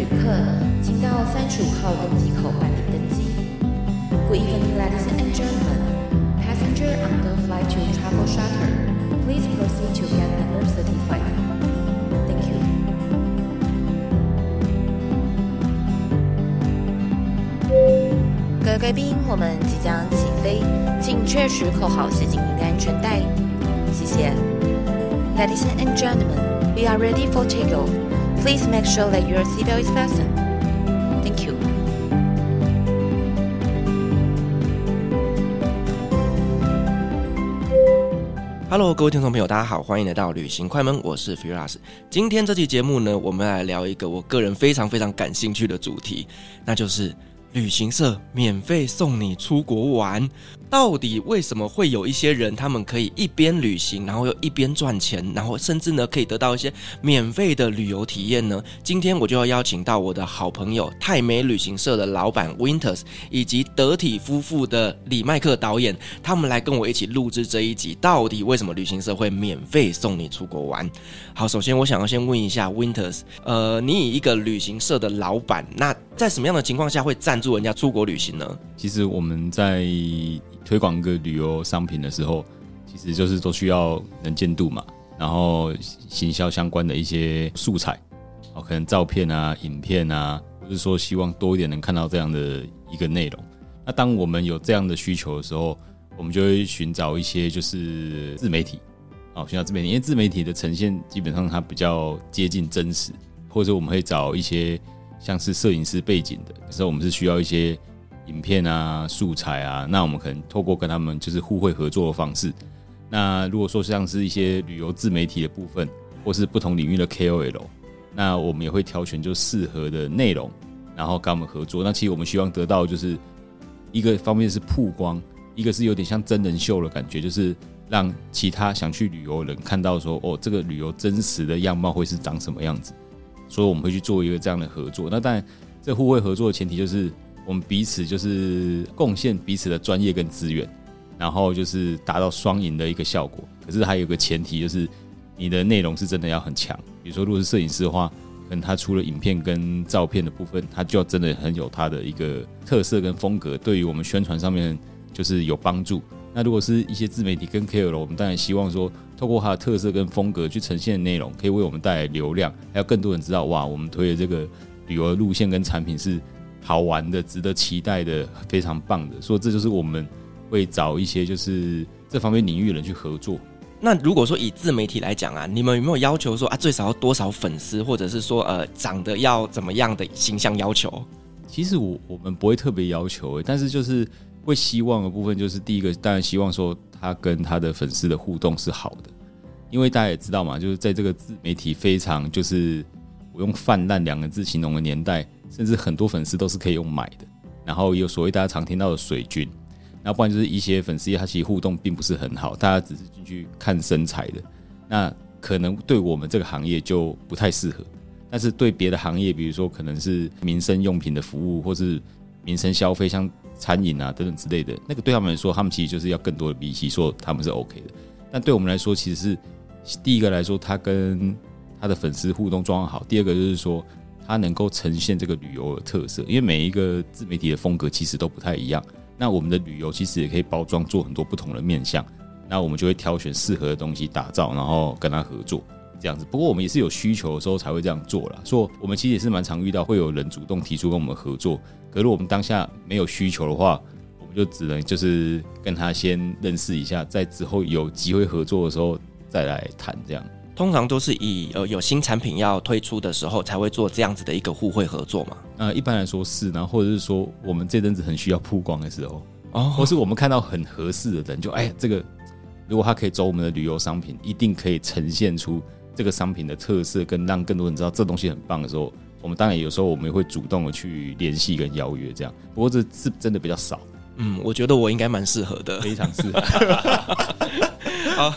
旅客，请到三十五号登机口办理登机。Good evening, ladies and gentlemen. Passenger on the flight to Travel Charter, please proceed to get number thirty-five. Thank you. 各位贵宾，我们即将起飞，请确实扣好系紧您的安全带。谢谢。Ladies and gentlemen, we are ready for takeoff. Please make sure that your seatbelt is fastened. Thank you. Hello，各位听众朋友，大家好，欢迎来到旅行快门，我是 Firas。今天这期节目呢，我们来聊一个我个人非常非常感兴趣的主题，那就是旅行社免费送你出国玩。到底为什么会有一些人，他们可以一边旅行，然后又一边赚钱，然后甚至呢可以得到一些免费的旅游体验呢？今天我就要邀请到我的好朋友泰美旅行社的老板 Winters，以及得体夫妇的李麦克导演，他们来跟我一起录制这一集。到底为什么旅行社会免费送你出国玩？好，首先我想要先问一下 Winters，呃，你以一个旅行社的老板，那在什么样的情况下会赞助人家出国旅行呢？其实我们在推广一个旅游商品的时候，其实就是都需要能见度嘛，然后行销相关的一些素材，哦，可能照片啊、影片啊，或是说希望多一点能看到这样的一个内容。那当我们有这样的需求的时候，我们就会寻找一些就是自媒体，哦，寻找自媒体，因为自媒体的呈现基本上它比较接近真实，或者我们会找一些像是摄影师背景的，可是我们是需要一些。影片啊，素材啊，那我们可能透过跟他们就是互惠合作的方式。那如果说像是一些旅游自媒体的部分，或是不同领域的 KOL，那我们也会挑选就适合的内容，然后跟我们合作。那其实我们希望得到就是一个方面是曝光，一个是有点像真人秀的感觉，就是让其他想去旅游的人看到说，哦，这个旅游真实的样貌会是长什么样子。所以我们会去做一个这样的合作。那当然，这互惠合作的前提就是。我们彼此就是贡献彼此的专业跟资源，然后就是达到双赢的一个效果。可是还有个前提，就是你的内容是真的要很强。比如说，如果是摄影师的话，可能他除了影片跟照片的部分，他就要真的很有他的一个特色跟风格，对于我们宣传上面就是有帮助。那如果是一些自媒体跟 KOL，我们当然希望说，透过他的特色跟风格去呈现内容，可以为我们带来流量，还有更多人知道哇，我们推的这个旅游路线跟产品是。好玩的、值得期待的、非常棒的，所以这就是我们会找一些就是这方面领域的人去合作。那如果说以自媒体来讲啊，你们有没有要求说啊，最少要多少粉丝，或者是说呃，长得要怎么样的形象要求？其实我我们不会特别要求，但是就是会希望的部分就是第一个，当然希望说他跟他的粉丝的互动是好的，因为大家也知道嘛，就是在这个自媒体非常就是我用泛滥两个字形容的年代。甚至很多粉丝都是可以用买的，然后有所谓大家常听到的水军，那不然就是一些粉丝他其实互动并不是很好，大家只是进去看身材的，那可能对我们这个行业就不太适合。但是对别的行业，比如说可能是民生用品的服务，或是民生消费，像餐饮啊等等之类的，那个对他们来说，他们其实就是要更多的比起说他们是 OK 的。但对我们来说，其实是第一个来说，他跟他的粉丝互动状况好；第二个就是说。它能够呈现这个旅游的特色，因为每一个自媒体的风格其实都不太一样。那我们的旅游其实也可以包装做很多不同的面向，那我们就会挑选适合的东西打造，然后跟他合作这样子。不过我们也是有需求的时候才会这样做啦。所以我们其实也是蛮常遇到会有人主动提出跟我们合作，可是我们当下没有需求的话，我们就只能就是跟他先认识一下，在之后有机会合作的时候再来谈这样。通常都是以呃有新产品要推出的时候才会做这样子的一个互惠合作嘛。呃，一般来说是，然后或者是说我们这阵子很需要曝光的时候，哦，或是我们看到很合适的人，就哎呀这个如果他可以走我们的旅游商品，一定可以呈现出这个商品的特色，跟让更多人知道这东西很棒的时候，我们当然有时候我们也会主动的去联系跟邀约这样。不过这是真的比较少。嗯，我觉得我应该蛮适合的，非常适合。好。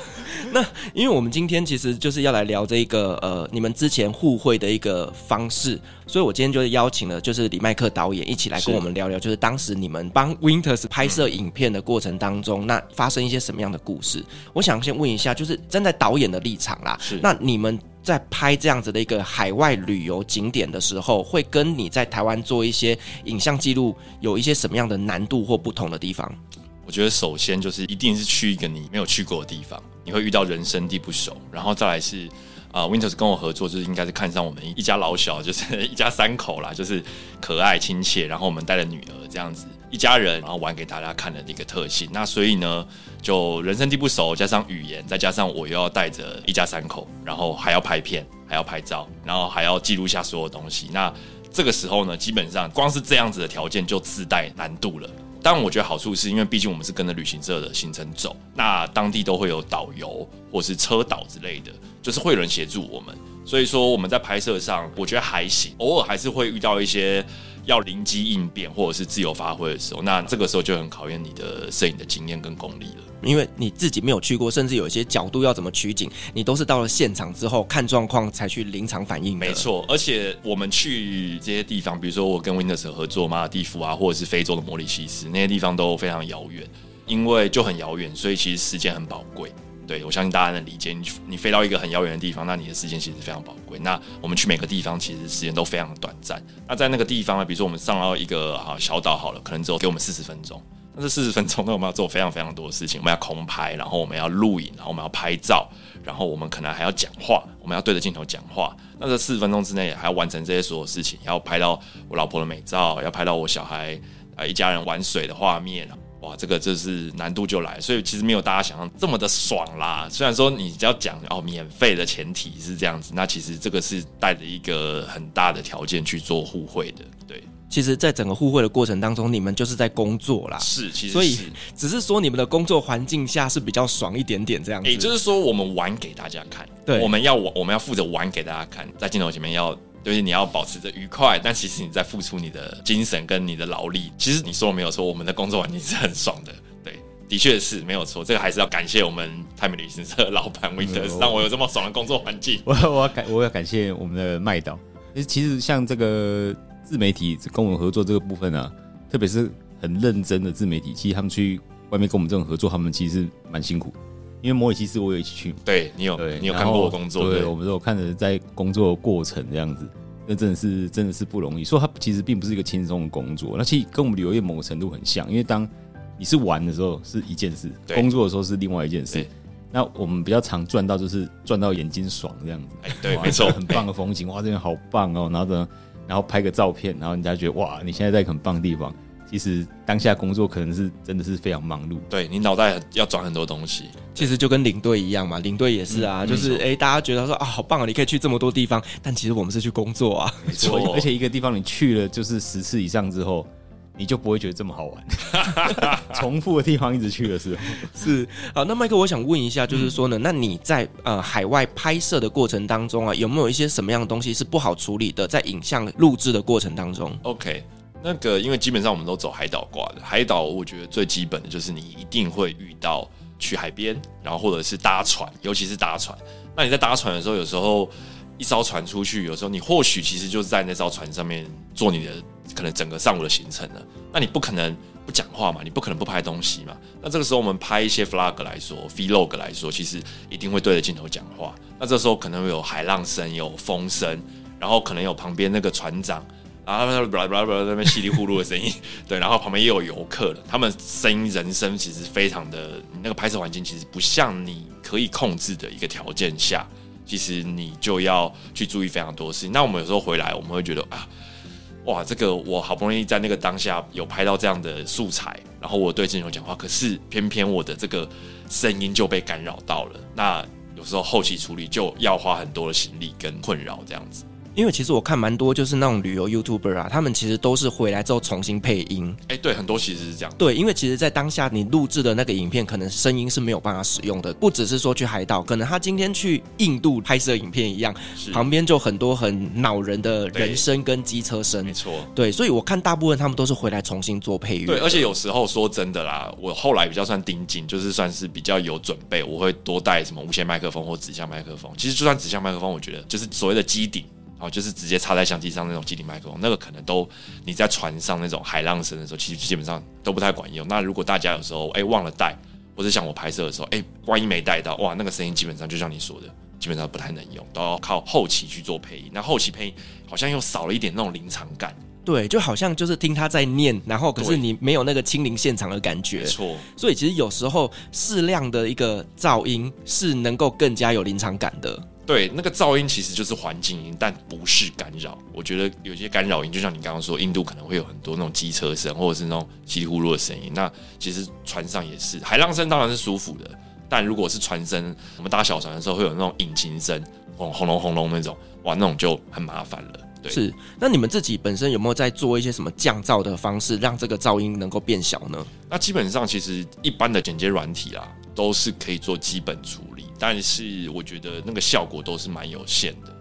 那因为我们今天其实就是要来聊这一个呃，你们之前互惠的一个方式，所以我今天就是邀请了就是李麦克导演一起来跟我们聊聊，就是当时你们帮 Winters 拍摄影片的过程当中，那发生一些什么样的故事？我想先问一下，就是站在导演的立场啦，是那你们在拍这样子的一个海外旅游景点的时候，会跟你在台湾做一些影像记录有一些什么样的难度或不同的地方？我觉得首先就是一定是去一个你没有去过的地方，你会遇到人生地不熟，然后再来是啊、Winters 跟我合作，就是应该是看上我们一家老小，就是 一家三口啦，就是可爱亲切，然后我们带着女儿这样子一家人，然后玩给大家看的一个特性。那所以呢，就人生地不熟，加上语言，再加上我又要带着一家三口，然后还要拍片，还要拍照，然后还要记录下所有东西。那这个时候呢，基本上光是这样子的条件就自带难度了。但，我觉得好处是因为毕竟我们是跟着旅行社的行程走，那当地都会有导游或是车导之类的，就是会有人协助我们。所以说我们在拍摄上，我觉得还行，偶尔还是会遇到一些要灵机应变或者是自由发挥的时候，那这个时候就很考验你的摄影的经验跟功力了。因为你自己没有去过，甚至有一些角度要怎么取景，你都是到了现场之后看状况才去临场反应。没错，而且我们去这些地方，比如说我跟 Winters 合作马尔蒂夫啊，或者是非洲的摩里西斯，那些地方都非常遥远，因为就很遥远，所以其实时间很宝贵。对，我相信大家能理解，你你飞到一个很遥远的地方，那你的时间其实非常宝贵。那我们去每个地方，其实时间都非常短暂。那在那个地方呢，比如说我们上到一个啊小岛好了，可能只有给我们四十分钟。那这四十分钟，那我们要做非常非常多的事情。我们要空拍，然后我们要录影，然后我们要拍照，然后我们可能还要讲话，我们要对着镜头讲话。那这四十分钟之内还要完成这些所有事情，要拍到我老婆的美照，要拍到我小孩啊一家人玩水的画面。哇，这个就是难度就来，所以其实没有大家想象这么的爽啦。虽然说你只要讲哦免费的前提是这样子，那其实这个是带着一个很大的条件去做互惠的，对。其实，在整个互惠的过程当中，你们就是在工作啦。是，其实是所以只是说你们的工作环境下是比较爽一点点这样子。也就是说，我们玩给大家看，对，我们要我我们要负责玩给大家看，在镜头前面要，就是你要保持着愉快，但其实你在付出你的精神跟你的劳力。其实你说的没有错，我们的工作环境是很爽的，对，的确是没有错。这个还是要感谢我们泰美旅行社的老板 Winters，让我有这么爽的工作环境。我我要感我要感谢我们的麦导。其实像这个。自媒体跟我们合作这个部分啊，特别是很认真的自媒体，其实他们去外面跟我们这种合作，他们其实蛮辛苦。因为摩尔西斯我有一起去，对你有，对你有看过我工作，对，我们都有看着在工作的过程这样子，那真的是真的是不容易。所以它其实并不是一个轻松的工作，那其实跟我们旅游业某个程度很像，因为当你是玩的时候是一件事，工作的时候是另外一件事。那我们比较常赚到就是赚到眼睛爽这样子，哎，对，没错，很棒的风景，哇，这边好棒哦，然后呢。然后拍个照片，然后人家觉得哇，你现在在很棒的地方。其实当下工作可能是真的是非常忙碌，对你脑袋要转很多东西。其实就跟领队一样嘛，领队也是啊，嗯、就是哎，大家觉得说啊，好棒啊，你可以去这么多地方，但其实我们是去工作啊，没错。而且一个地方你去了就是十次以上之后。你就不会觉得这么好玩，重复的地方一直去的时候是 好。那麦克，我想问一下，就是说呢，嗯、那你在呃海外拍摄的过程当中啊，有没有一些什么样的东西是不好处理的？在影像录制的过程当中，OK，那个因为基本上我们都走海岛挂的，海岛我觉得最基本的就是你一定会遇到去海边，然后或者是搭船，尤其是搭船。那你在搭船的时候，有时候一艘船出去，有时候你或许其实就是在那艘船上面做你的。可能整个上午的行程了，那你不可能不讲话嘛，你不可能不拍东西嘛。那这个时候我们拍一些 vlog 来说，vlog 来说，其实一定会对着镜头讲话。那这时候可能有海浪声，有风声，然后可能有旁边那个船长，然后那边稀里呼噜的声音，对，然后旁边也有游客的，他们声音人声其实非常的，那个拍摄环境其实不像你可以控制的一个条件下，其实你就要去注意非常多事情。那我们有时候回来，我们会觉得啊。哇，这个我好不容易在那个当下有拍到这样的素材，然后我对镜头讲话，可是偏偏我的这个声音就被干扰到了。那有时候后期处理就要花很多的心力跟困扰，这样子。因为其实我看蛮多，就是那种旅游 YouTuber 啊，他们其实都是回来之后重新配音。哎，对，很多其实是这样。对，因为其实，在当下你录制的那个影片，可能声音是没有办法使用的。不只是说去海岛，可能他今天去印度拍摄影片一样，旁边就很多很恼人的人声跟机车声。没错。对，所以我看大部分他们都是回来重新做配乐。对，而且有时候说真的啦，我后来比较算盯紧，就是算是比较有准备，我会多带什么无线麦克风或指向麦克风。其实就算指向麦克风，我觉得就是所谓的机顶。哦，就是直接插在相机上那种机顶麦克风，那个可能都你在船上那种海浪声的时候，其实基本上都不太管用。那如果大家有时候哎、欸、忘了带，或者像我拍摄的时候，哎、欸，万一没带到，哇，那个声音基本上就像你说的，基本上不太能用，都要靠后期去做配音。那后期配音好像又少了一点那种临场感。对，就好像就是听他在念，然后可是你没有那个亲临现场的感觉。没错，所以其实有时候适量的一个噪音是能够更加有临场感的。对，那个噪音其实就是环境音，但不是干扰。我觉得有些干扰音，就像你刚刚说，印度可能会有很多那种机车声，或者是那种稀里呼噜的声音。那其实船上也是，海浪声当然是舒服的，但如果是船声，我们搭小船的时候会有那种引擎声，轰轰隆轰隆那种，哇，那种就很麻烦了。对，是，那你们自己本身有没有在做一些什么降噪的方式，让这个噪音能够变小呢？那基本上其实一般的剪接软体啦，都是可以做基本处理，但是我觉得那个效果都是蛮有限的，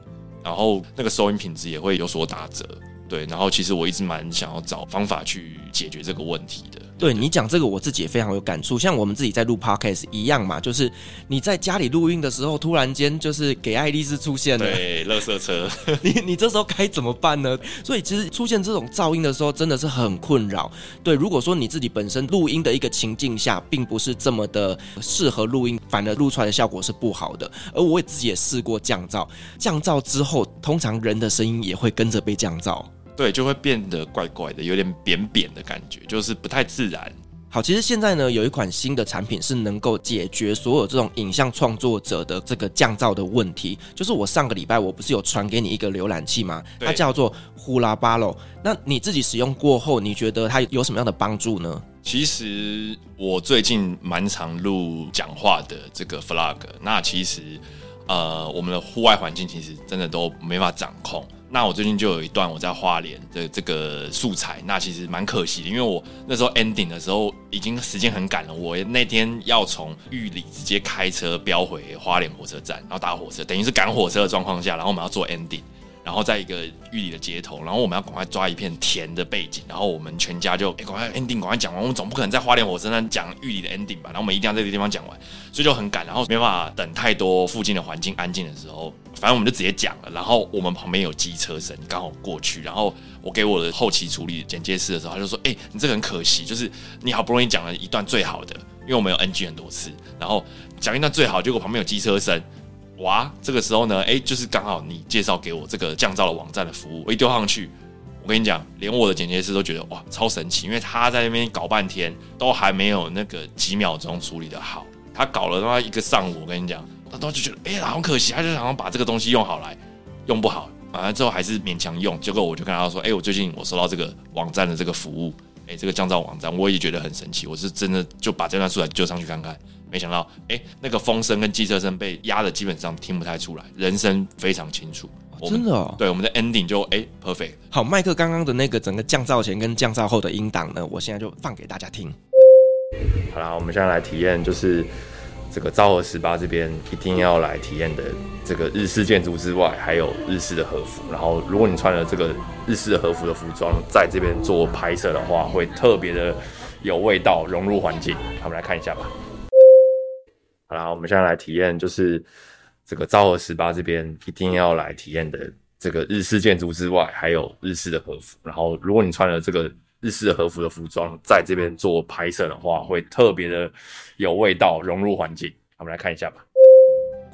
然后那个收音品质也会有所打折。对，然后其实我一直蛮想要找方法去解决这个问题的。对，你讲这个，我自己也非常有感触。像我们自己在录 podcast 一样嘛，就是你在家里录音的时候，突然间就是给爱丽丝出现了，对，垃圾车，你你这时候该怎么办呢？所以其实出现这种噪音的时候，真的是很困扰。对，如果说你自己本身录音的一个情境下，并不是这么的适合录音，反而录出来的效果是不好的。而我自己也试过降噪，降噪之后，通常人的声音也会跟着被降噪。对，就会变得怪怪的，有点扁扁的感觉，就是不太自然。好，其实现在呢，有一款新的产品是能够解决所有这种影像创作者的这个降噪的问题。就是我上个礼拜我不是有传给你一个浏览器吗？它叫做 Hurabalo。那你自己使用过后，你觉得它有什么样的帮助呢？其实我最近蛮常录讲话的这个 Vlog，那其实呃，我们的户外环境其实真的都没法掌控。那我最近就有一段我在花莲的这个素材，那其实蛮可惜的，因为我那时候 ending 的时候已经时间很赶了，我那天要从玉里直接开车飙回花莲火车站，然后搭火车，等于是赶火车的状况下，然后我们要做 ending。然后在一个玉里的街头，然后我们要赶快抓一片田的背景，然后我们全家就赶快 ending，赶快讲完，我们总不可能在花莲火车站讲玉里的 ending 吧？然后我们一定要在这个地方讲完，所以就很赶，然后没办法等太多附近的环境安静的时候，反正我们就直接讲了。然后我们旁边有机车声，刚好过去，然后我给我的后期处理剪接师的时候，他就说：“哎，你这个很可惜，就是你好不容易讲了一段最好的，因为我们有 NG 很多次，然后讲一段最好，结果旁边有机车声。”哇，这个时候呢，哎，就是刚好你介绍给我这个降噪的网站的服务，我一丢上去，我跟你讲，连我的剪接师都觉得哇，超神奇，因为他在那边搞半天，都还没有那个几秒钟处理得好，他搞了他妈一个上午，我跟你讲，他都就觉得哎，好可惜，他就想要把这个东西用好来，用不好，完了之后还是勉强用，结果我就跟他说，哎，我最近我收到这个网站的这个服务，哎，这个降噪网站，我也觉得很神奇，我是真的就把这段素材丢上去看看。没想到，哎，那个风声跟机车声被压的基本上听不太出来，人声非常清楚。哦、真的哦，对，我们的 ending 就哎 perfect。好，麦克刚刚的那个整个降噪前跟降噪后的音档呢，我现在就放给大家听。好啦，我们现在来体验，就是这个昭和十八这边一定要来体验的这个日式建筑之外，还有日式的和服。然后，如果你穿了这个日式的和服的服装，在这边做拍摄的话，会特别的有味道，融入环境。我们来看一下吧。好啦，我们现在来体验，就是这个昭和十八这边一定要来体验的这个日式建筑之外，还有日式的和服。然后，如果你穿了这个日式的和服的服装，在这边做拍摄的话，会特别的有味道，融入环境。我们来看一下吧。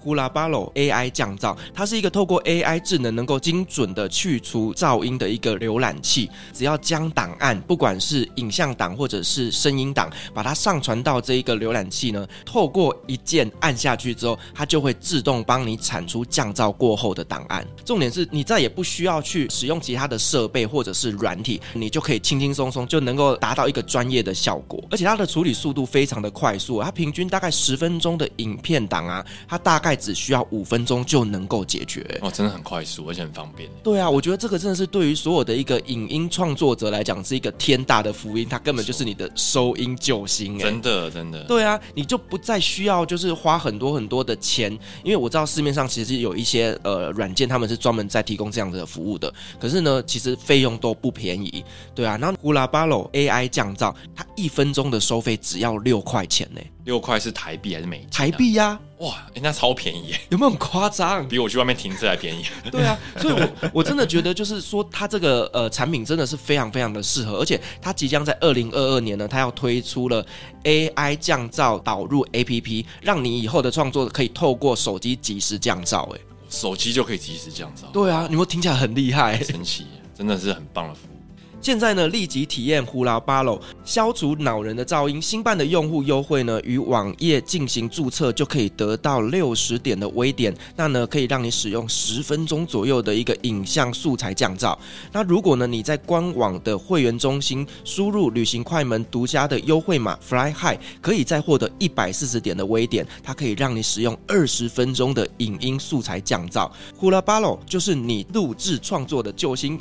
Hurabalo AI 降噪，它是一个透过 AI 智能能够精准的去除噪音的一个浏览器。只要将档案，不管是影像档或者是声音档，把它上传到这一个浏览器呢，透过一键按下去之后，它就会自动帮你产出降噪过后的档案。重点是你再也不需要去使用其他的设备或者是软体，你就可以轻轻松松就能够达到一个专业的效果。而且它的处理速度非常的快速，它平均大概十分钟的影片档啊，它大概。只需要五分钟就能够解决哦，真的很快速，而且很方便。对啊，我觉得这个真的是对于所有的一个影音创作者来讲是一个天大的福音，它根本就是你的收音救星。真的，真的。对啊，你就不再需要就是花很多很多的钱，因为我知道市面上其实有一些呃软件，他们是专门在提供这样子的服务的。可是呢，其实费用都不便宜。对啊，然后 Hurabalo AI 降噪，它一分钟的收费只要六块钱呢。六块是台币还是美金啊？台币呀。哇，人、欸、家超便宜，有没有很夸张？比我去外面停车还便宜。对啊，所以我我真的觉得，就是说，它这个呃产品真的是非常非常的适合，而且它即将在二零二二年呢，它要推出了 AI 降噪导入 APP，让你以后的创作可以透过手机即时降噪。哎，手机就可以即时降噪？对啊，你们听起来很厉害，神奇，真的是很棒的服务。现在呢，立即体验 Hurabalo 消除恼人的噪音。新办的用户优惠呢，与网页进行注册就可以得到六十点的微点，那呢可以让你使用十分钟左右的一个影像素材降噪。那如果呢你在官网的会员中心输入旅行快门独家的优惠码 Fly High，可以再获得一百四十点的微点，它可以让你使用二十分钟的影音素材降噪。Hurabalo 就是你录制创作的救星。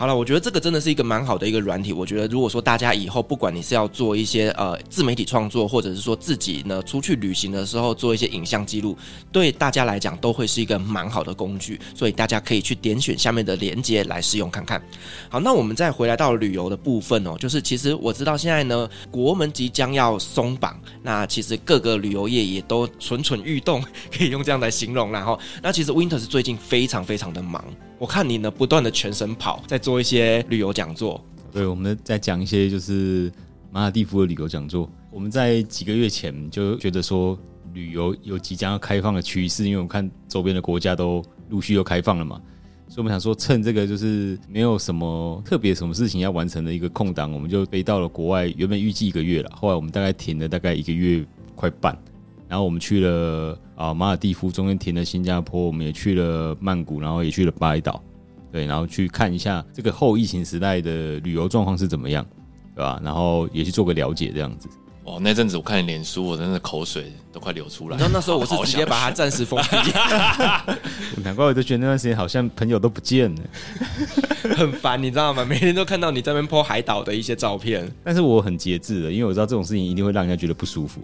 好了，我觉得这个真的是一个蛮好的一个软体。我觉得如果说大家以后不管你是要做一些呃自媒体创作，或者是说自己呢出去旅行的时候做一些影像记录，对大家来讲都会是一个蛮好的工具。所以大家可以去点选下面的链接来试用看看。好，那我们再回来到旅游的部分哦，就是其实我知道现在呢国门即将要松绑，那其实各个旅游业也都蠢蠢欲动，可以用这样来形容。然后，那其实 Winter 是最近非常非常的忙。我看你呢，不断的全身跑，在做一些旅游讲座。对，我们在讲一些就是马尔地夫的旅游讲座。我们在几个月前就觉得说，旅游有即将要开放的趋势，因为我们看周边的国家都陆续又开放了嘛，所以我们想说，趁这个就是没有什么特别什么事情要完成的一个空档，我们就飞到了国外。原本预计一个月了，后来我们大概停了大概一个月快半。然后我们去了啊马尔蒂夫，中间停了新加坡，我们也去了曼谷，然后也去了巴厘岛，对，然后去看一下这个后疫情时代的旅游状况是怎么样，对吧？然后也去做个了解，这样子。哦，那阵子我看你脸书，我真的口水都快流出来。然后那时候我是直接把它暂时封闭，难怪我就觉得那段时间好像朋友都不见了，很烦，你知道吗？每天都看到你在那边 po 海岛的一些照片，但是我很节制的，因为我知道这种事情一定会让人家觉得不舒服。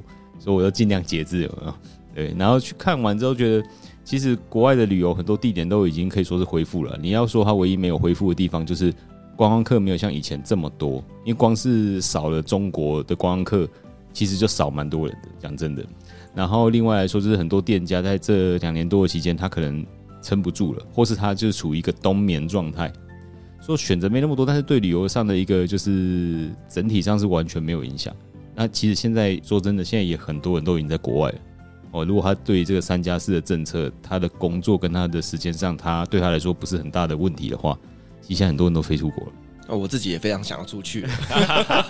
所以我要尽量节制，有没有？对，然后去看完之后，觉得其实国外的旅游很多地点都已经可以说是恢复了。你要说它唯一没有恢复的地方，就是观光客没有像以前这么多，因为光是少了中国的观光客，其实就少蛮多人的。讲真的，然后另外来说，就是很多店家在这两年多的期间，他可能撑不住了，或是他就处于一个冬眠状态，说选择没那么多，但是对旅游上的一个就是整体上是完全没有影响。那其实现在说真的，现在也很多人都已经在国外了哦。如果他对这个三加四的政策，他的工作跟他的时间上，他对他来说不是很大的问题的话，其实现在很多人都飞出国了。哦，我自己也非常想要出去。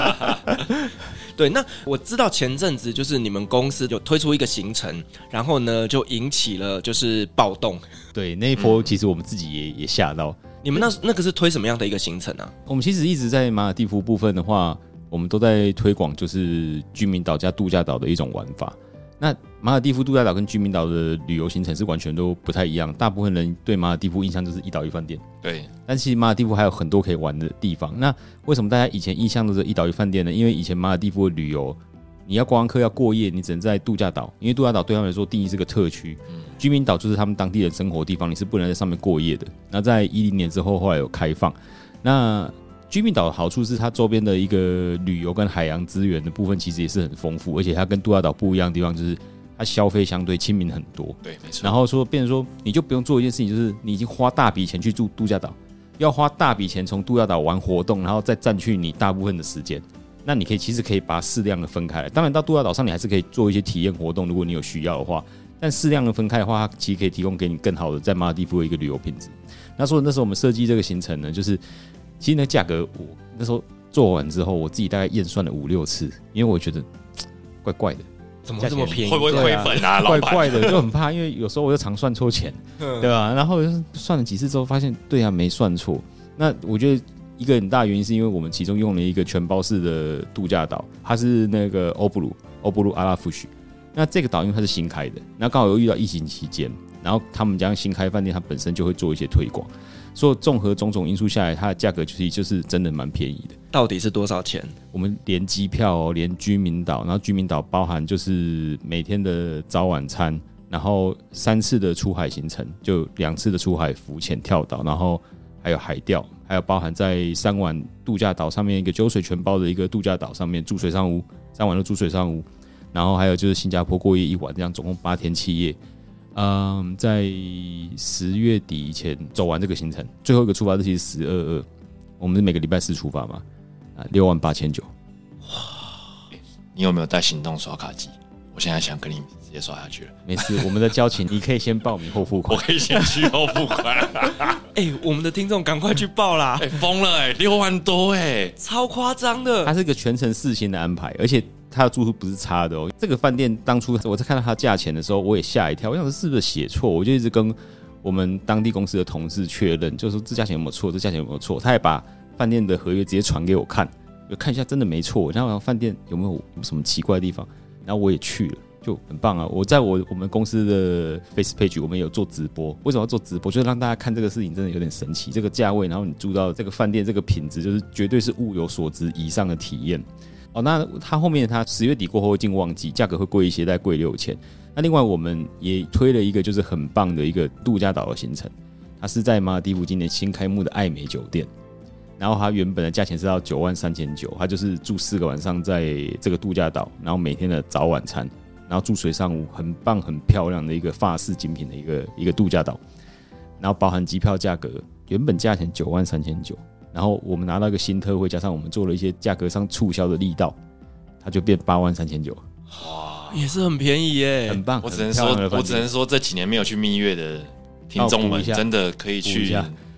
对，那我知道前阵子就是你们公司有推出一个行程，然后呢就引起了就是暴动。对，那一波其实我们自己也、嗯、也吓到。你们那那个是推什么样的一个行程啊？我们其实一直在马尔蒂夫部分的话。我们都在推广，就是居民岛加度假岛的一种玩法。那马尔地夫度假岛跟居民岛的旅游行程是完全都不太一样。大部分人对马尔地夫印象就是一岛一饭店，对。但其实马尔地夫还有很多可以玩的地方。那为什么大家以前印象都是一岛一饭店呢？因为以前马尔地夫的旅游，你要观光客要过夜，你只能在度假岛，因为度假岛对他们来说定义是个特区。嗯。居民岛就是他们当地人生活的地方，你是不能在上面过夜的。那在一零年之后，后来有开放。那居民岛的好处是，它周边的一个旅游跟海洋资源的部分其实也是很丰富，而且它跟度假岛不一样的地方就是，它消费相对亲民很多。对，没错。然后说，变成说，你就不用做一件事情，就是你已经花大笔钱去住度假岛，要花大笔钱从度假岛玩活动，然后再占去你大部分的时间。那你可以其实可以把适量的分开来。当然，到度假岛上你还是可以做一些体验活动，如果你有需要的话。但适量的分开的话，它其实可以提供给你更好的在马尔地夫的一个旅游品质。那所以那时候我们设计这个行程呢，就是。其实那价格，我那时候做完之后，我自己大概验算了五六次，因为我觉得怪怪的，怎么这么便宜？会不会亏本啊？怪怪的，就很怕，因为有时候我又常算错钱，对吧？然后算了几次之后，发现对啊，没算错。那我觉得一个很大原因是因为我们其中用了一个全包式的度假岛，它是那个欧布鲁欧布鲁阿拉夫许。那这个岛因为它是新开的，那刚好又遇到疫情期间，然后他们家新开饭店，它本身就会做一些推广。所以综合种种因素下来，它的价格其实就是真的蛮便宜的。到底是多少钱？我们连机票哦，连居民岛，然后居民岛包含就是每天的早晚餐，然后三次的出海行程，就两次的出海浮潜跳岛，然后还有海钓，还有包含在三晚度假岛上面一个酒水全包的一个度假岛上面住水上屋，三晚都住水上屋。然后还有就是新加坡过夜一晚，这样总共八天七夜。嗯，在十月底以前走完这个行程，最后一个出发日期是十二二，我们是每个礼拜四出发嘛，啊，六万八千九。哇，你有没有带行动刷卡机？我现在想跟你直接刷下去了。没事，我们的交情你可以先报名后付款，我可以先去后付款。哎、欸，我们的听众赶快去报啦！哎、欸，疯了哎、欸，六万多哎、欸，超夸张的。它是一个全程四星的安排，而且。他的住宿不是差的哦。这个饭店当初我在看到它价钱的时候，我也吓一跳。我想说是不是写错？我就一直跟我们当地公司的同事确认，就是说这价钱有没有错？这价钱有没有错？他也把饭店的合约直接传给我看，就看一下，真的没错。然后饭店有没有什么奇怪的地方？然后我也去了，就很棒啊！我在我我们公司的 Face Page 我们有做直播。为什么要做直播？就是让大家看这个事情真的有点神奇。这个价位，然后你住到这个饭店，这个品质，就是绝对是物有所值以上的体验。哦，那它后面它十月底过后会进旺季，价格会贵一些，再贵六千。那另外我们也推了一个就是很棒的一个度假岛的行程，它是在马尔地夫今年新开幕的艾美酒店，然后它原本的价钱是到九万三千九，它就是住四个晚上在这个度假岛，然后每天的早晚餐，然后住水上屋，很棒很漂亮的一个法式精品的一个一个度假岛，然后包含机票价格，原本价钱九万三千九。然后我们拿到一个新特惠，加上我们做了一些价格上促销的力道，它就变八万三千九，哇，也是很便宜耶，很棒。我只能说，我只能说这几年没有去蜜月的听众们真的可以去，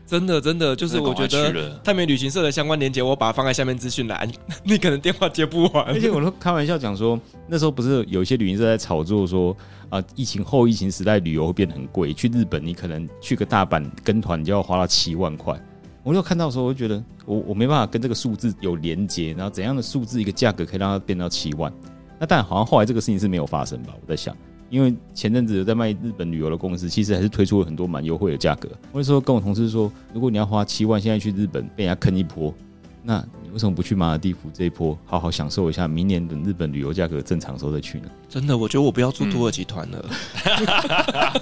真的真的就是我觉得泰美旅行社的相关链接，我把它放在下面资讯栏，你可能电话接不完。而且我都开玩笑讲说，那时候不是有一些旅行社在炒作说啊，疫情后疫情时代旅游会变得很贵，去日本你可能去个大阪跟团就要花到七万块。我就看到的时候，我就觉得我我没办法跟这个数字有连接，然后怎样的数字一个价格可以让它变到七万？那但好像后来这个事情是没有发生吧？我在想，因为前阵子在卖日本旅游的公司，其实还是推出了很多蛮优惠的价格。我就说跟我同事说，如果你要花七万现在去日本被人家坑一波，那你为什么不去马尔地夫这一波好好享受一下？明年等日本旅游价格正常的时候再去呢？真的，我觉得我不要住土耳其团了。嗯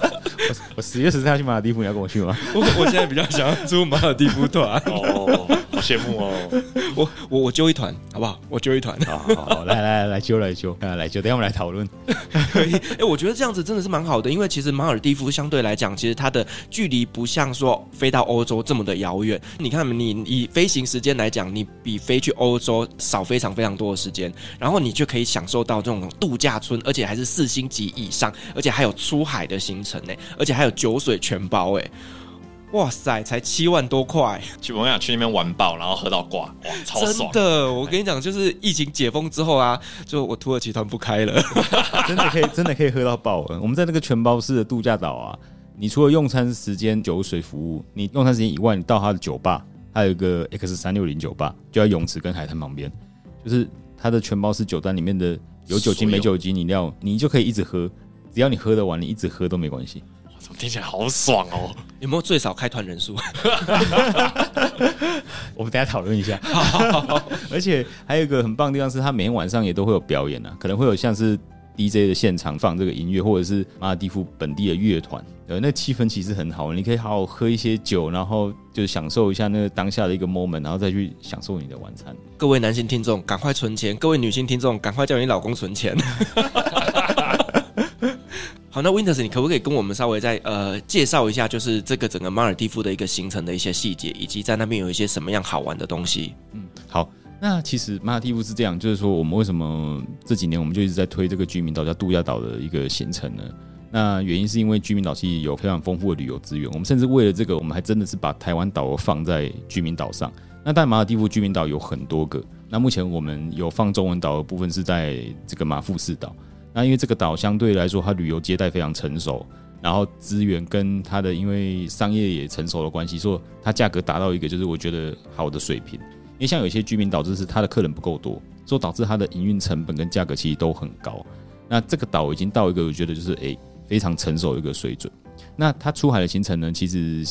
我十月十三号去马尔地夫，你要跟我去吗？我我现在比较想要住马尔地夫团哦，好羡慕哦！我我我揪一团，好不好？我揪一团，好好好，来来来来揪来揪，来来揪，等下我们来讨论。可以，哎，我觉得这样子真的是蛮好的，因为其实马尔蒂夫相对来讲，其实它的距离不像说飞到欧洲这么的遥远。你看，你以飞行时间来讲，你比飞去欧洲少非常非常多的时间，然后你就可以享受到这种度假村，而且还是四星级以上，而且还有出海的行程呢。而且还有酒水全包哎，哇塞，才七万多块！去我想去那边玩爆，然后喝到挂，哇，超爽！真的，我跟你讲，就是疫情解封之后啊，就我土耳其团不开了，真的可以，真的可以喝到爆。我们在那个全包式的度假岛啊，你除了用餐时间、酒水服务，你用餐时间以外，你到他的酒吧，还有一个 X 三六零酒吧，就在泳池跟海滩旁边，就是它的全包式酒单里面的有酒精、没酒精饮料，你就可以一直喝，只要你喝得完，你一直喝都没关系。听起来好爽哦！有没有最少开团人数？我们等下讨论一下。好好好，而且还有一个很棒的地方是，他每天晚上也都会有表演啊，可能会有像是 DJ 的现场放这个音乐，或者是马尔蒂夫本地的乐团，呃，那气氛其实很好，你可以好好喝一些酒，然后就是享受一下那个当下的一个 moment，然后再去享受你的晚餐。各位男性听众，赶快存钱；各位女性听众，赶快叫你老公存钱。好，那 Winters，你可不可以跟我们稍微再呃介绍一下，就是这个整个马尔蒂夫的一个行程的一些细节，以及在那边有一些什么样好玩的东西？嗯，好，那其实马尔蒂夫是这样，就是说我们为什么这几年我们就一直在推这个居民岛叫度假岛的一个行程呢？那原因是因为居民岛其实有非常丰富的旅游资源，我们甚至为了这个，我们还真的是把台湾岛放在居民岛上。那但马尔蒂夫居民岛有很多个，那目前我们有放中文岛的部分是在这个马富士岛。那因为这个岛相对来说，它旅游接待非常成熟，然后资源跟它的因为商业也成熟的关系，所以它价格达到一个就是我觉得好的水平。因为像有些居民岛就是它的客人不够多，所以导致它的营运成本跟价格其实都很高。那这个岛已经到一个我觉得就是诶非常成熟的一个水准。那它出海的行程呢，其实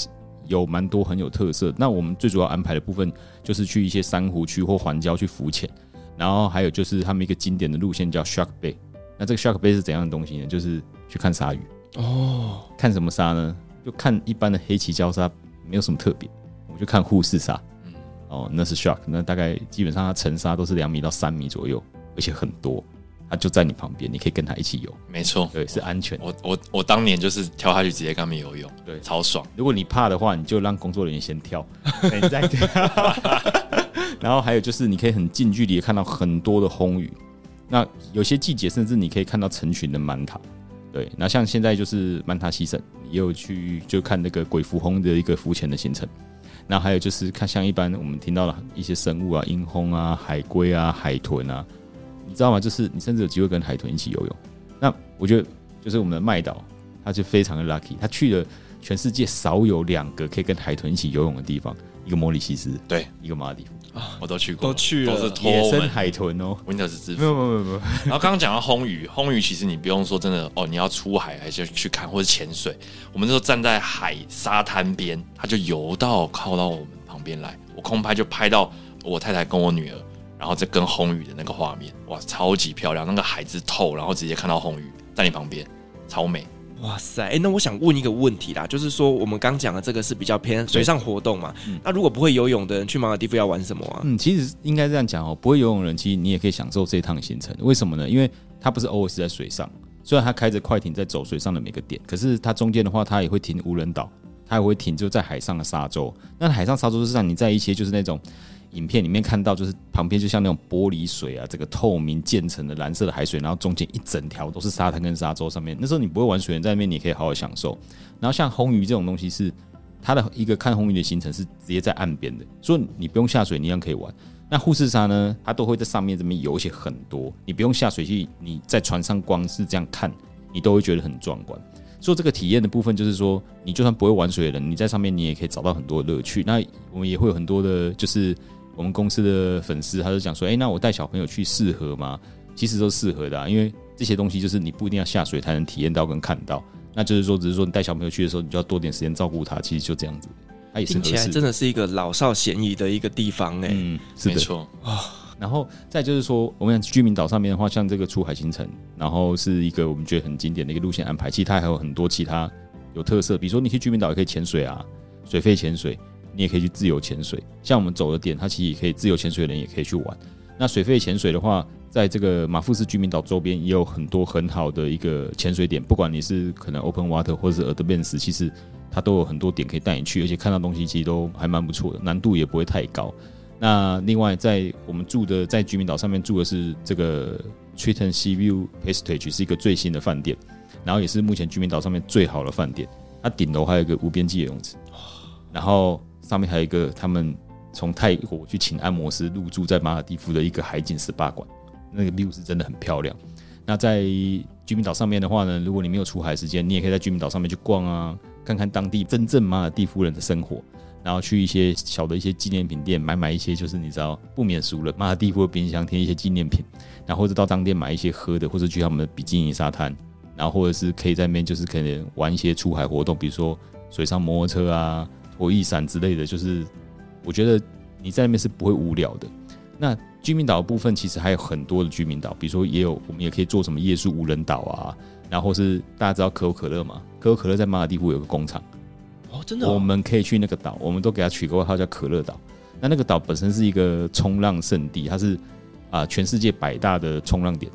有蛮多很有特色。那我们最主要安排的部分就是去一些珊瑚区或环礁去浮潜，然后还有就是他们一个经典的路线叫 Shark Bay。那这个 Shark Bay 是怎样的东西呢？就是去看鲨鱼哦。看什么鲨呢？就看一般的黑鳍礁鲨，没有什么特别。我们就看护士鲨。哦，那是 Shark。那大概基本上它成鲨都是两米到三米左右，而且很多。它就在你旁边，你可以跟它一起游。没错，对，是安全。我我我当年就是跳下去直接跟他们游泳，对，超爽。如果你怕的话，你就让工作人员先跳，你再跳。然后还有就是，你可以很近距离看到很多的红鱼。那有些季节，甚至你可以看到成群的曼塔。对，那像现在就是曼塔西神，也有去就看那个鬼蝠魟的一个浮潜的行程。那还有就是看像一般我们听到的一些生物啊，鹰轰啊、海龟啊、海豚啊，你知道吗？就是你甚至有机会跟海豚一起游泳。那我觉得就是我们的麦岛，他就非常的 lucky，他去了全世界少有两个可以跟海豚一起游泳的地方，一个摩里西斯，对，一个马尔地夫。我都去过，都去了，都是托野生海豚哦 Windows 支。没有没有没有没有。然后刚刚讲到红鱼，红鱼其实你不用说真的哦，你要出海还是去看或者潜水。我们那时候站在海沙滩边，它就游到靠到我们旁边来，我空拍就拍到我太太跟我女儿，然后再跟红鱼的那个画面，哇，超级漂亮，那个海之透，然后直接看到红鱼在你旁边，超美。哇塞，哎、欸，那我想问一个问题啦，就是说我们刚讲的这个是比较偏水上活动嘛？嗯、那如果不会游泳的人去马尔地夫要玩什么啊？嗯，其实应该这样讲哦，不会游泳的人其实你也可以享受这一趟行程。为什么呢？因为它不是 always 在水上，虽然它开着快艇在走水上的每个点，可是它中间的话，它也会停无人岛，它也会停就在海上的沙洲。那海上沙洲是让你在一些就是那种。影片里面看到，就是旁边就像那种玻璃水啊，这个透明渐层的蓝色的海水，然后中间一整条都是沙滩跟沙洲上面。那时候你不会玩水，人在那边你可以好好享受。然后像红鱼这种东西是它的一个看红鱼的行程是直接在岸边的，所以你不用下水，你一样可以玩。那护士鲨呢，它都会在上面这边游一些很多，你不用下水去，你在船上光是这样看，你都会觉得很壮观。做这个体验的部分，就是说你就算不会玩水的人，你在上面你也可以找到很多乐趣。那我们也会有很多的，就是。我们公司的粉丝他就讲说：“哎，那我带小朋友去适合吗？其实都适合的啊，因为这些东西就是你不一定要下水才能体验到跟看到。那就是说，只是说你带小朋友去的时候，你就要多点时间照顾他。其实就这样子，他也是合适。听起来真的是一个老少咸宜的一个地方哎，嗯，是的没错啊。然后再就是说，我们居民岛上面的话，像这个出海行程，然后是一个我们觉得很经典的一个路线安排。其实它还有很多其他有特色，比如说你去居民岛也可以潜水啊，水肺潜水。”你也可以去自由潜水，像我们走的点，它其实也可以自由潜水的人也可以去玩。那水肺潜水的话，在这个马富斯居民岛周边也有很多很好的一个潜水点，不管你是可能 open water 或者是 advance，其实它都有很多点可以带你去，而且看到东西其实都还蛮不错的，难度也不会太高。那另外，在我们住的在居民岛上面住的是这个 Triton Sea View Prestige，是一个最新的饭店，然后也是目前居民岛上面最好的饭店。它顶楼还有一个无边际游泳池，然后。上面还有一个他们从泰国去请按摩师入住在马尔地夫的一个海景 SPA 馆，那个 view 是真的很漂亮。那在居民岛上面的话呢，如果你没有出海时间，你也可以在居民岛上面去逛啊，看看当地真正马尔地夫人的生活，然后去一些小的一些纪念品店买买一些，就是你知道不免俗了马尔地夫的冰箱贴一些纪念品，然后或者到当店买一些喝的，或者去他们的比基尼沙滩，然后或者是可以在那边就是可能玩一些出海活动，比如说水上摩托车啊。拖曳伞之类的，就是我觉得你在那边是不会无聊的。那居民岛的部分其实还有很多的居民岛，比如说也有我们也可以做什么夜宿无人岛啊，然后是大家知道可口可乐嘛？可口可乐在马尔地夫有个工厂哦，真的、哦，我们可以去那个岛，我们都给它取个外号叫可乐岛。那那个岛本身是一个冲浪圣地，它是啊全世界百大的冲浪点。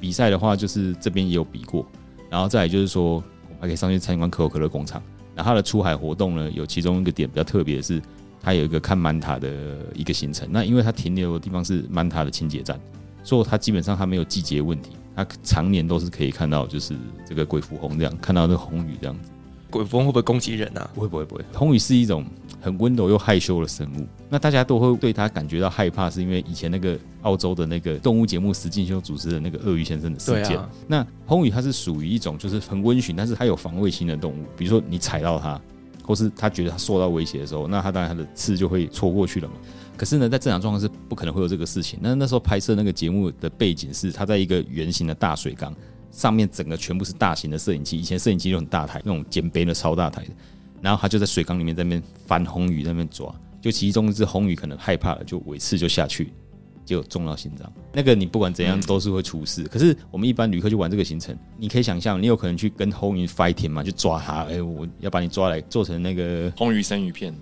比赛的话，就是这边也有比过，然后再来就是说，我们还可以上去参观可口可乐工厂。那它的出海活动呢，有其中一个点比较特别的是，它有一个看曼塔的一个行程。那因为它停留的地方是曼塔的清洁站，所以它基本上它没有季节问题，它常年都是可以看到，就是这个鬼蝠红这样看到那个红鱼这样子。鬼蝠会不会攻击人啊？不会不会不会，红鱼是一种很温柔又害羞的生物。那大家都会对它感觉到害怕，是因为以前那个澳洲的那个动物节目石进修主持的那个鳄鱼先生的事件。啊、那红鱼它是属于一种就是很温驯，但是它有防卫性的动物。比如说你踩到它，或是它觉得它受到威胁的时候，那它当然它的刺就会戳过去了嘛。可是呢，在正常状况是不可能会有这个事情。那那时候拍摄那个节目的背景是它在一个圆形的大水缸。上面整个全部是大型的摄影机，以前摄影机都很大台，那种肩背的超大台的。然后他就在水缸里面在那边翻红鱼，在那边抓。就其中一只红鱼可能害怕了，就尾刺就下去，结果中到心脏，那个你不管怎样都是会出事。嗯、可是我们一般旅客去玩这个行程，你可以想象，你有可能去跟红鱼 fighting 嘛，去抓它。哎、欸，我要把你抓来做成那个红鱼生鱼片。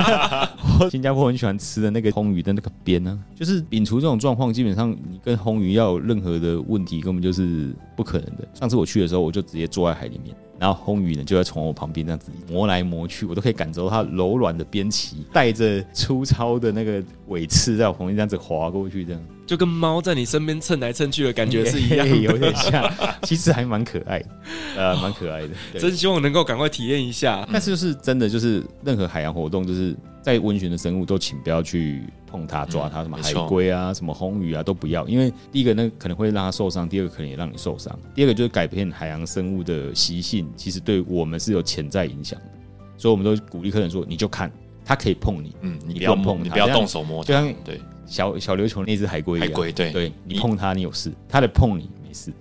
新加坡很喜欢吃的那个红鱼的那个边呢，就是摒除这种状况，基本上你跟红鱼要有任何的问题，根本就是不可能的。上次我去的时候，我就直接坐在海里面。然后红鱼呢，就在从我旁边这样子磨来磨去，我都可以感受到它柔软的边鳍带着粗糙的那个尾刺在我旁边这样子划过去，这样。就跟猫在你身边蹭来蹭去的感觉是一样的，有点像。其实还蛮可爱的，呃，蛮可爱的。真希望能够赶快体验一下。但是就是真的，就是任何海洋活动，就是在温泉的生物都请不要去。碰它、抓它，什么海龟啊，什么红鱼啊，都不要，因为第一个那可能会让它受伤，第二个可能也让你受伤。第二个就是改变海洋生物的习性，其实对我们是有潜在影响的。所以我们都鼓励客人说，你就看它可以碰你，嗯，你不要碰，你不要动手摸它，对小小琉球那只海龟，海龟对，对你碰它你有事，它来碰你没事。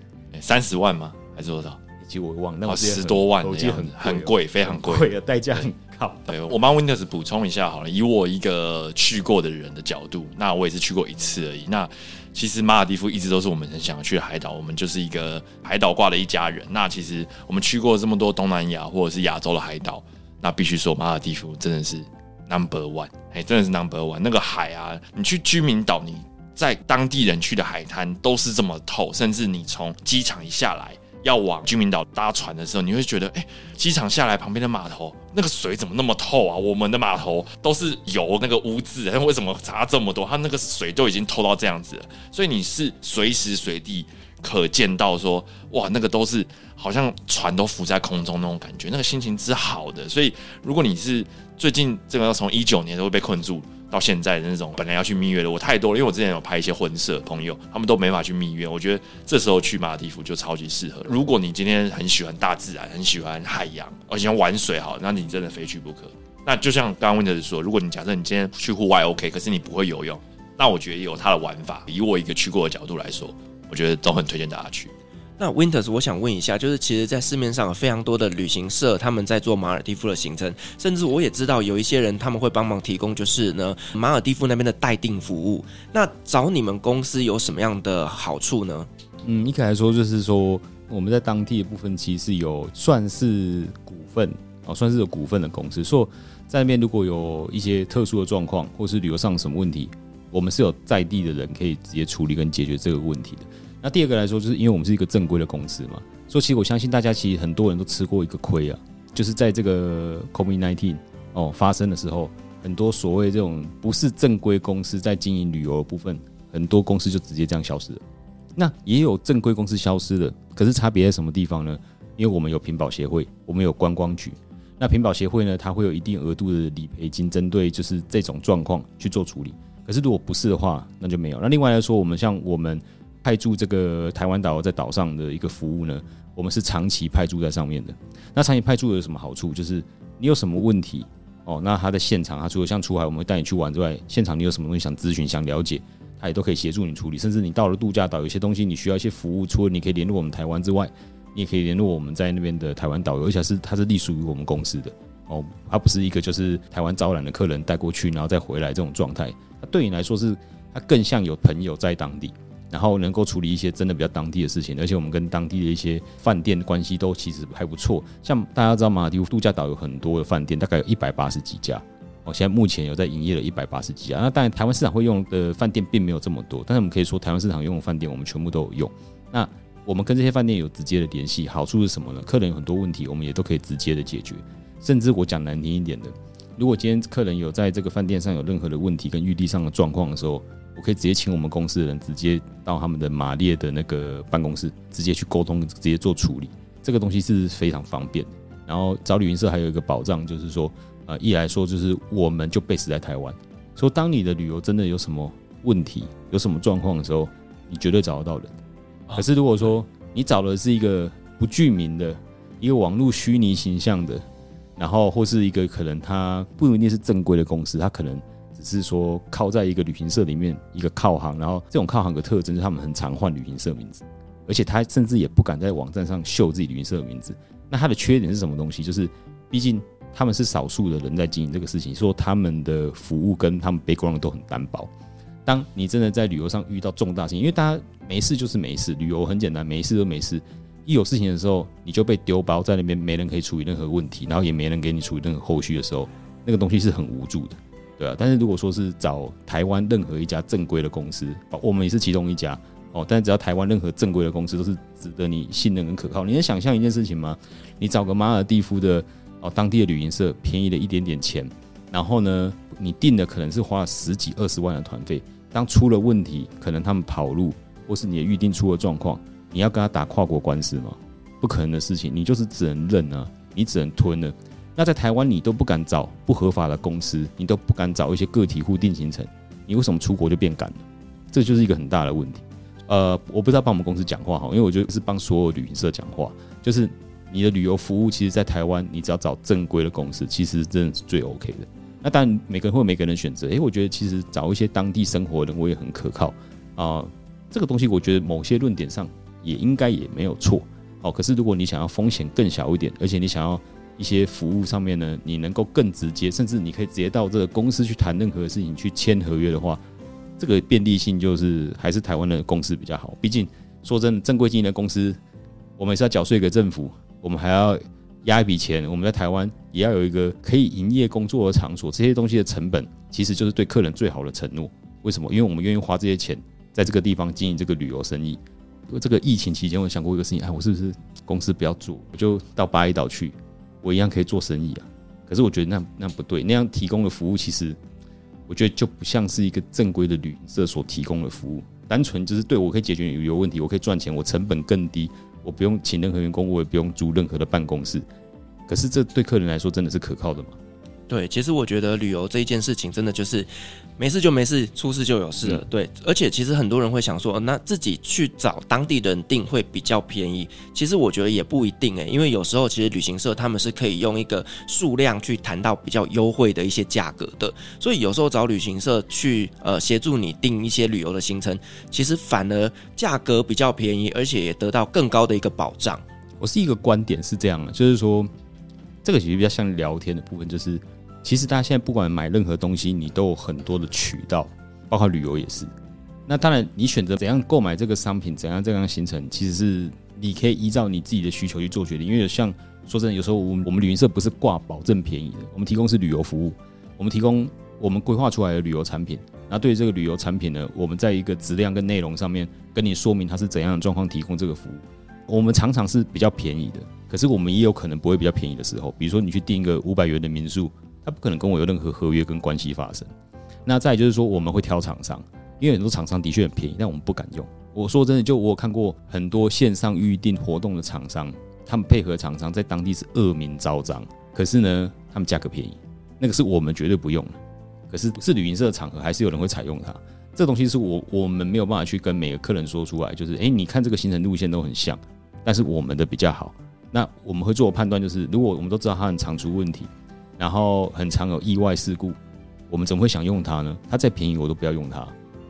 三十万吗？还是多少？其实我忘了，十多万，我记得很很贵，非常贵的代价很高。对，我帮 Windows 补充一下好了。以我一个去过的人的角度，那我也是去过一次而已。那其实马尔蒂夫一直都是我们很想去的海岛，我们就是一个海岛挂的一家人。那其实我们去过这么多东南亚或者是亚洲的海岛，那必须说马尔蒂夫真的是 Number One，哎，真的是 Number One。那个海啊，你去居民岛，你在当地人去的海滩都是这么透，甚至你从机场一下来。要往居民岛搭船的时候，你会觉得，哎、机场下来旁边的码头，那个水怎么那么透啊？我们的码头都是有那个污渍，为什么差这么多？它那个水都已经透到这样子了，所以你是随时随地可见到说，哇，那个都是好像船都浮在空中那种感觉，那个心情之好的。所以，如果你是最近这个从一九年都会被困住。到现在的那种本来要去蜜月的我太多了，因为我之前有拍一些婚摄朋友，他们都没法去蜜月。我觉得这时候去马尔地夫就超级适合。如果你今天很喜欢大自然，很喜欢海洋，而且玩水好，那你真的非去不可。那就像刚刚温特说，如果你假设你今天去户外 OK，可是你不会游泳，那我觉得也有它的玩法。以我一个去过的角度来说，我觉得都很推荐大家去。那 Winters，我想问一下，就是其实，在市面上有非常多的旅行社，他们在做马尔地夫的行程，甚至我也知道有一些人他们会帮忙提供，就是呢马尔地夫那边的代订服务。那找你们公司有什么样的好处呢？嗯，一开来说就是说我们在当地的部分其实有算是股份哦，算是有股份的公司，所以在那边如果有一些特殊的状况，或是旅游上什么问题，我们是有在地的人可以直接处理跟解决这个问题的。那第二个来说，就是因为我们是一个正规的公司嘛，所以其实我相信大家其实很多人都吃过一个亏啊，就是在这个 COVID-19 哦发生的时候，很多所谓这种不是正规公司在经营旅游的部分，很多公司就直接这样消失了。那也有正规公司消失的，可是差别在什么地方呢？因为我们有品保协会，我们有观光局。那品保协会呢，它会有一定额度的理赔金，针对就是这种状况去做处理。可是如果不是的话，那就没有。那另外来说，我们像我们。派驻这个台湾岛在岛上的一个服务呢，我们是长期派驻在上面的。那长期派驻有什么好处？就是你有什么问题哦，那他在现场，他除了像出海我们会带你去玩之外，现场你有什么东西想咨询、想了解，他也都可以协助你处理。甚至你到了度假岛，有些东西你需要一些服务，除了你可以联络我们台湾之外，你也可以联络我们在那边的台湾导游，而且是他是隶属于我们公司的哦，他不是一个就是台湾招揽的客人带过去然后再回来这种状态。他对你来说是，他更像有朋友在当地。然后能够处理一些真的比较当地的事情，而且我们跟当地的一些饭店关系都其实还不错。像大家知道马尔地夫度假岛有很多的饭店，大概有一百八十几家。哦，现在目前有在营业的一百八十几家。那当然台湾市场会用的饭店并没有这么多，但是我们可以说台湾市场用的饭店我们全部都有用。那我们跟这些饭店有直接的联系，好处是什么呢？客人有很多问题，我们也都可以直接的解决。甚至我讲难听一点的，如果今天客人有在这个饭店上有任何的问题跟预订上的状况的时候，我可以直接请我们公司的人直接到他们的马列的那个办公室，直接去沟通，直接做处理。这个东西是非常方便。然后找旅行社还有一个保障，就是说，呃，一来说就是我们就 base 在台湾，说当你的旅游真的有什么问题、有什么状况的时候，你绝对找得到人。可是如果说你找的是一个不具名的、一个网络虚拟形象的，然后或是一个可能他不一定是正规的公司，他可能。是说靠在一个旅行社里面一个靠行，然后这种靠行的特征是他们很常换旅行社名字，而且他甚至也不敢在网站上秀自己旅行社的名字。那他的缺点是什么东西？就是毕竟他们是少数的人在经营这个事情，说他们的服务跟他们 background 都很单薄。当你真的在旅游上遇到重大事情，因为大家没事就是没事，旅游很简单，没事都没事。一有事情的时候，你就被丢包在那边，没人可以处理任何问题，然后也没人给你处理任何后续的时候，那个东西是很无助的，对啊。但是如果说是找台湾任何一家正规的公司，我们也是其中一家哦，但只要台湾任何正规的公司都是值得你信任跟可靠。你能想象一件事情吗？你找个马尔地夫的哦当地的旅行社，便宜了一点点钱，然后呢，你订的可能是花了十几二十万的团费，当出了问题，可能他们跑路，或是你的预定出了状况。你要跟他打跨国官司吗？不可能的事情，你就是只能认啊，你只能吞了。那在台湾，你都不敢找不合法的公司，你都不敢找一些个体户定行程，你为什么出国就变敢了？这就是一个很大的问题。呃，我不知道帮我们公司讲话哈，因为我觉得是帮所有旅行社讲话，就是你的旅游服务，其实，在台湾，你只要找正规的公司，其实真的是最 OK 的。那当然，每个人会有每个人选择。诶，我觉得其实找一些当地生活的人，我也很可靠啊、这个东西，我觉得某些论点上。也应该也没有错，好，可是如果你想要风险更小一点，而且你想要一些服务上面呢，你能够更直接，甚至你可以直接到这个公司去谈任何的事情，去签合约的话，这个便利性就是还是台湾的公司比较好。毕竟说真的，正规经营的公司，我们是要缴税给政府，我们还要压一笔钱，我们在台湾也要有一个可以营业工作的场所，这些东西的成本其实就是对客人最好的承诺。为什么？因为我们愿意花这些钱在这个地方经营这个旅游生意。这个疫情期间，我想过一个事情，哎，我是不是公司不要做，我就到巴厘岛去，我一样可以做生意啊？可是我觉得那那不对，那样提供的服务，其实我觉得就不像是一个正规的旅行社所提供的服务。单纯就是对我可以解决旅游问题，我可以赚钱，我成本更低，我不用请任何员工，我也不用租任何的办公室。可是这对客人来说真的是可靠的吗？对，其实我觉得旅游这一件事情，真的就是没事就没事，出事就有事了。嗯、对，而且其实很多人会想说，那自己去找当地人订会比较便宜。其实我觉得也不一定诶，因为有时候其实旅行社他们是可以用一个数量去谈到比较优惠的一些价格的。所以有时候找旅行社去呃协助你订一些旅游的行程，其实反而价格比较便宜，而且也得到更高的一个保障。我是一个观点是这样的，就是说这个其实比较像聊天的部分，就是。其实大家现在不管买任何东西，你都有很多的渠道，包括旅游也是。那当然，你选择怎样购买这个商品，怎样这样行程，其实是你可以依照你自己的需求去做决定。因为像说真的，有时候我们我们旅行社不是挂保证便宜的，我们提供是旅游服务，我们提供我们规划出来的旅游产品。那对于这个旅游产品呢，我们在一个质量跟内容上面跟你说明它是怎样的状况提供这个服务。我们常常是比较便宜的，可是我们也有可能不会比较便宜的时候。比如说你去订一个五百元的民宿。他不可能跟我有任何合约跟关系发生。那再就是说，我们会挑厂商，因为很多厂商的确很便宜，但我们不敢用。我说真的，就我有看过很多线上预定活动的厂商，他们配合厂商在当地是恶名昭彰。可是呢，他们价格便宜，那个是我们绝对不用的。可是是旅行社的场合，还是有人会采用它。这东西是我我们没有办法去跟每个客人说出来，就是诶，你看这个行程路线都很像，但是我们的比较好。那我们会做判断就是，如果我们都知道它很常出问题。然后很常有意外事故，我们怎么会想用它呢？它再便宜我都不要用它，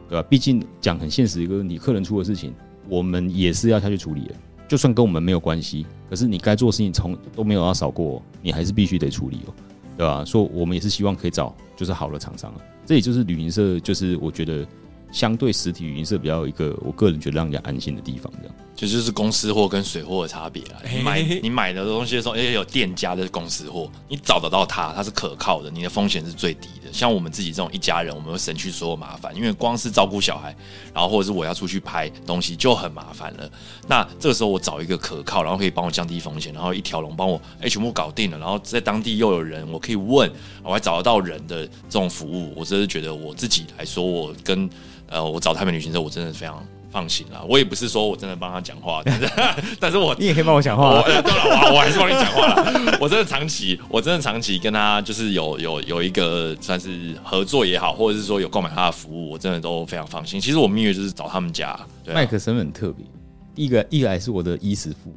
对吧？毕竟讲很现实一个问题，客人出的事情，我们也是要下去处理的。就算跟我们没有关系，可是你该做的事情从都没有要少过，你还是必须得处理哦，对吧？所以我们也是希望可以找就是好的厂商，这也就是旅行社，就是我觉得。相对实体旅行社比较有一个，我个人觉得让人家安心的地方，这样就就是公司货跟水货的差别啦。你买你买的东西的时候，也有店家的公司货，你找得到它，它是可靠的，你的风险是最低的。像我们自己这种一家人，我们会省去所有麻烦，因为光是照顾小孩，然后或者是我要出去拍东西就很麻烦了。那这个时候我找一个可靠，然后可以帮我降低风险，然后一条龙帮我哎全部搞定了，然后在当地又有人我可以问，我还找得到人的这种服务，我真是觉得我自己来说，我跟呃，我找台北旅行社，我真的非常放心啦。我也不是说我真的帮他讲话，但是，但是我 你也可以帮我讲话。我对了，我我还是帮你讲话啦。我真的长期，我真的长期跟他就是有有有一个算是合作也好，或者是说有购买他的服务，我真的都非常放心。其实我蜜月就是找他们家。对啊，麦克身份很特别，第一个一来是我的衣食父，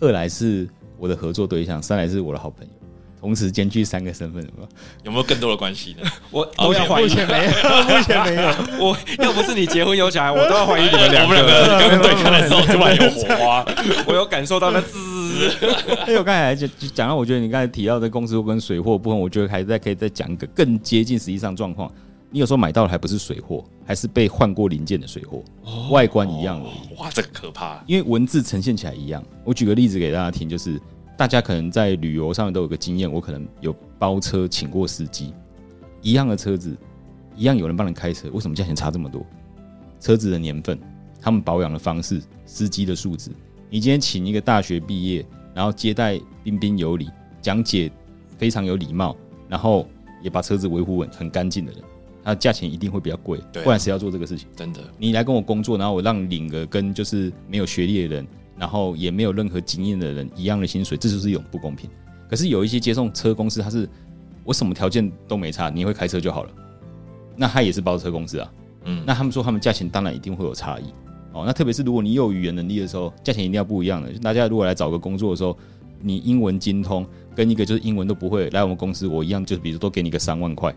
二来是我的合作对象，三来是我的好朋友。同时兼具三个身份，有没有更多的关系呢？我都要怀疑，目前没有，目前没有。我要不是你结婚有小孩，我都要怀疑你们两个。刚刚对看的时候突然有火花，我有感受到那滋。因为我刚才就讲到，我觉得你刚才提到的公司跟水货部分，我觉得还在可以再讲一个更接近实际上状况。你有时候买到的还不是水货，还是被换过零件的水货，哦、外观一样而已。哇，这个可怕！因为文字呈现起来一样。我举个例子给大家听，就是大家可能在旅游上面都有个经验，我可能有包车请过司机，一样的车子，一样有人帮你开车，为什么价钱差这么多？车子的年份、他们保养的方式、司机的素质。你今天请一个大学毕业，然后接待彬彬有礼、讲解非常有礼貌，然后也把车子维护稳、很干净的人。那价钱一定会比较贵，不然谁要做这个事情？真的，你来跟我工作，然后我让领个跟就是没有学历的人，然后也没有任何经验的人一样的薪水，这就是一种不公平。可是有一些接送车公司，它是我什么条件都没差，你会开车就好了，那他也是包车公司啊，嗯，那他们说他们价钱当然一定会有差异哦。那特别是如果你有语言能力的时候，价钱一定要不一样的。大家如果来找个工作的时候，你英文精通，跟一个就是英文都不会来我们公司，我一样就是比如说都给你个三万块。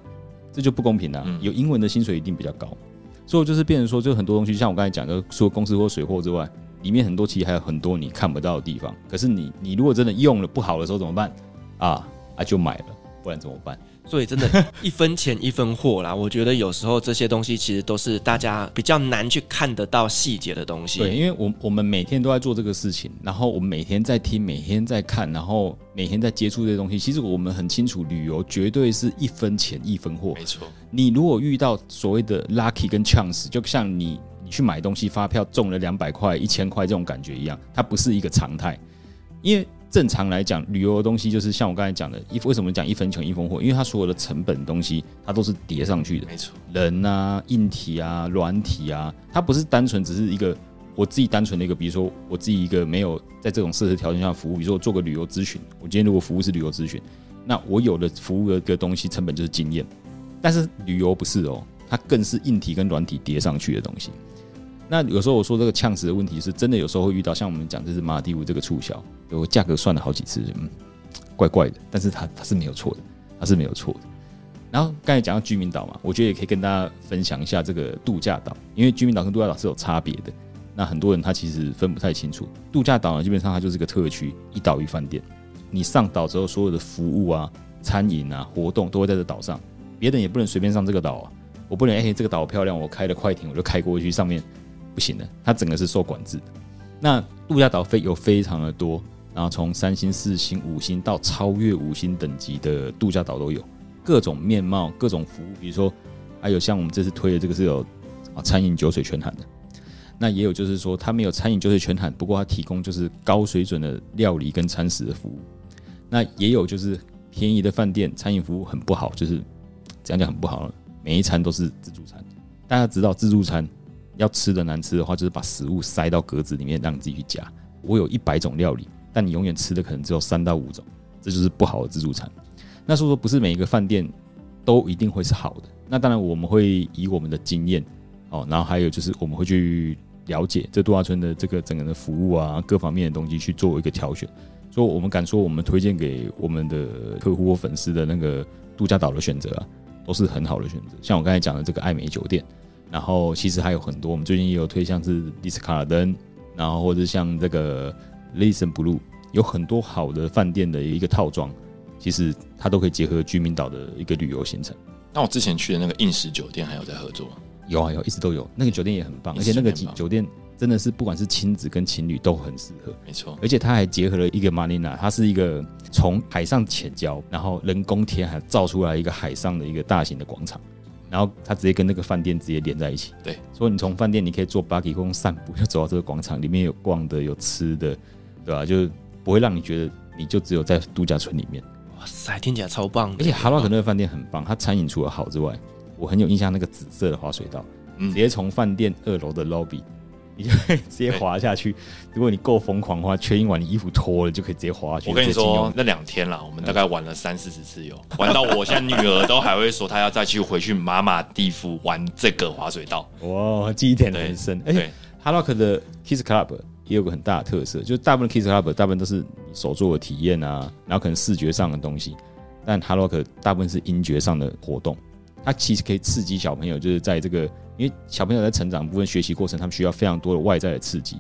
这就不公平了，啊。有英文的薪水一定比较高，所以就是变成说，就很多东西，像我刚才讲的，除了公司或水货之外，里面很多其实还有很多你看不到的地方。可是你你如果真的用了不好的时候怎么办？啊啊，就买了，不然怎么办？所以真的，一分钱一分货啦。我觉得有时候这些东西其实都是大家比较难去看得到细节的东西。对，因为我我们每天都在做这个事情，然后我们每天在听，每天在看，然后每天在接触这些东西。其实我们很清楚，旅游绝对是一分钱一分货。没错，你如果遇到所谓的 lucky 跟 chance，就像你你去买东西，发票中了两百块、一千块这种感觉一样，它不是一个常态，因为。正常来讲，旅游的东西就是像我刚才讲的，一为什么讲一分钱一分货？因为它所有的成本东西，它都是叠上去的。没错，人啊、硬体啊、软体啊，它不是单纯只是一个我自己单纯的一个，比如说我自己一个没有在这种设施条件下服务，比如说我做个旅游咨询，我今天如果服务是旅游咨询，那我有的服务的一个东西成本就是经验，但是旅游不是哦，它更是硬体跟软体叠上去的东西。那有时候我说这个呛死的问题是真的，有时候会遇到像我们讲这是马尔地夫这个促销，我价格算了好几次，嗯，怪怪的，但是它它是没有错的，它是没有错的。然后刚才讲到居民岛嘛，我觉得也可以跟大家分享一下这个度假岛，因为居民岛跟度假岛是有差别的。那很多人他其实分不太清楚，度假岛呢基本上它就是个特区，一岛一饭店。你上岛之后，所有的服务啊、餐饮啊、活动都会在这岛上，别人也不能随便上这个岛啊。我不能哎、这个岛漂亮，我开了快艇我就开过去上面。不行的，它整个是受管制的。那度假岛非有非常的多，然后从三星、四星、五星到超越五星等级的度假岛都有，各种面貌、各种服务。比如说，还有像我们这次推的这个是有啊餐饮酒水全含的。那也有就是说，它没有餐饮酒水全含，不过它提供就是高水准的料理跟餐食的服务。那也有就是便宜的饭店，餐饮服务很不好，就是讲讲很不好了，每一餐都是自助餐。大家知道自助餐。要吃的难吃的话，就是把食物塞到格子里面，让你自己去夹。我有一百种料理，但你永远吃的可能只有三到五种，这就是不好的自助餐。那所以说，不是每一个饭店都一定会是好的。那当然，我们会以我们的经验哦，然后还有就是我们会去了解这度假村的这个整个的服务啊，各方面的东西去做一个挑选。所以，我们敢说，我们推荐给我们的客户或粉丝的那个度假岛的选择啊，都是很好的选择。像我刚才讲的这个艾美酒店。然后其实还有很多，我们最近也有推像是丽思卡尔登，然后或者像这个 Listen Blue，有很多好的饭店的一个套装，其实它都可以结合居民岛的一个旅游行程。那我之前去的那个印石酒店还有在合作？有啊有，一直都有。那个酒店也很棒，而且那个酒店真的是不管是亲子跟情侣都很适合。没错，而且它还结合了一个 Marina，它是一个从海上浅礁，然后人工填海造出来一个海上的一个大型的广场。然后他直接跟那个饭店直接连在一起，对，所以你从饭店你可以坐 buggy 或散步，就走到这个广场里面，有逛的，有吃的，对吧？就不会让你觉得你就只有在度假村里面。哇塞，听起来超棒！而且哈拉克那个饭店很棒，它餐饮除了好之外，我很有印象那个紫色的滑水道，直接从饭店二楼的 lobby。你就可以直接滑下去。如果你够疯狂的话，缺一晚你衣服脱了就可以直接滑下去。我跟你说，那两天啦，我们大概玩了三四十次有，玩到我现在女儿都还会说她要再去回去马马地夫玩这个滑水道。哇，记忆点很深。而且哈洛克的 Kiss Club 也有个很大的特色，就是大部分 Kiss Club 大部分都是你手作的体验啊，然后可能视觉上的东西，但 HaloK 大部分是音觉上的活动。它其实可以刺激小朋友，就是在这个，因为小朋友在成长部分学习过程，他们需要非常多的外在的刺激。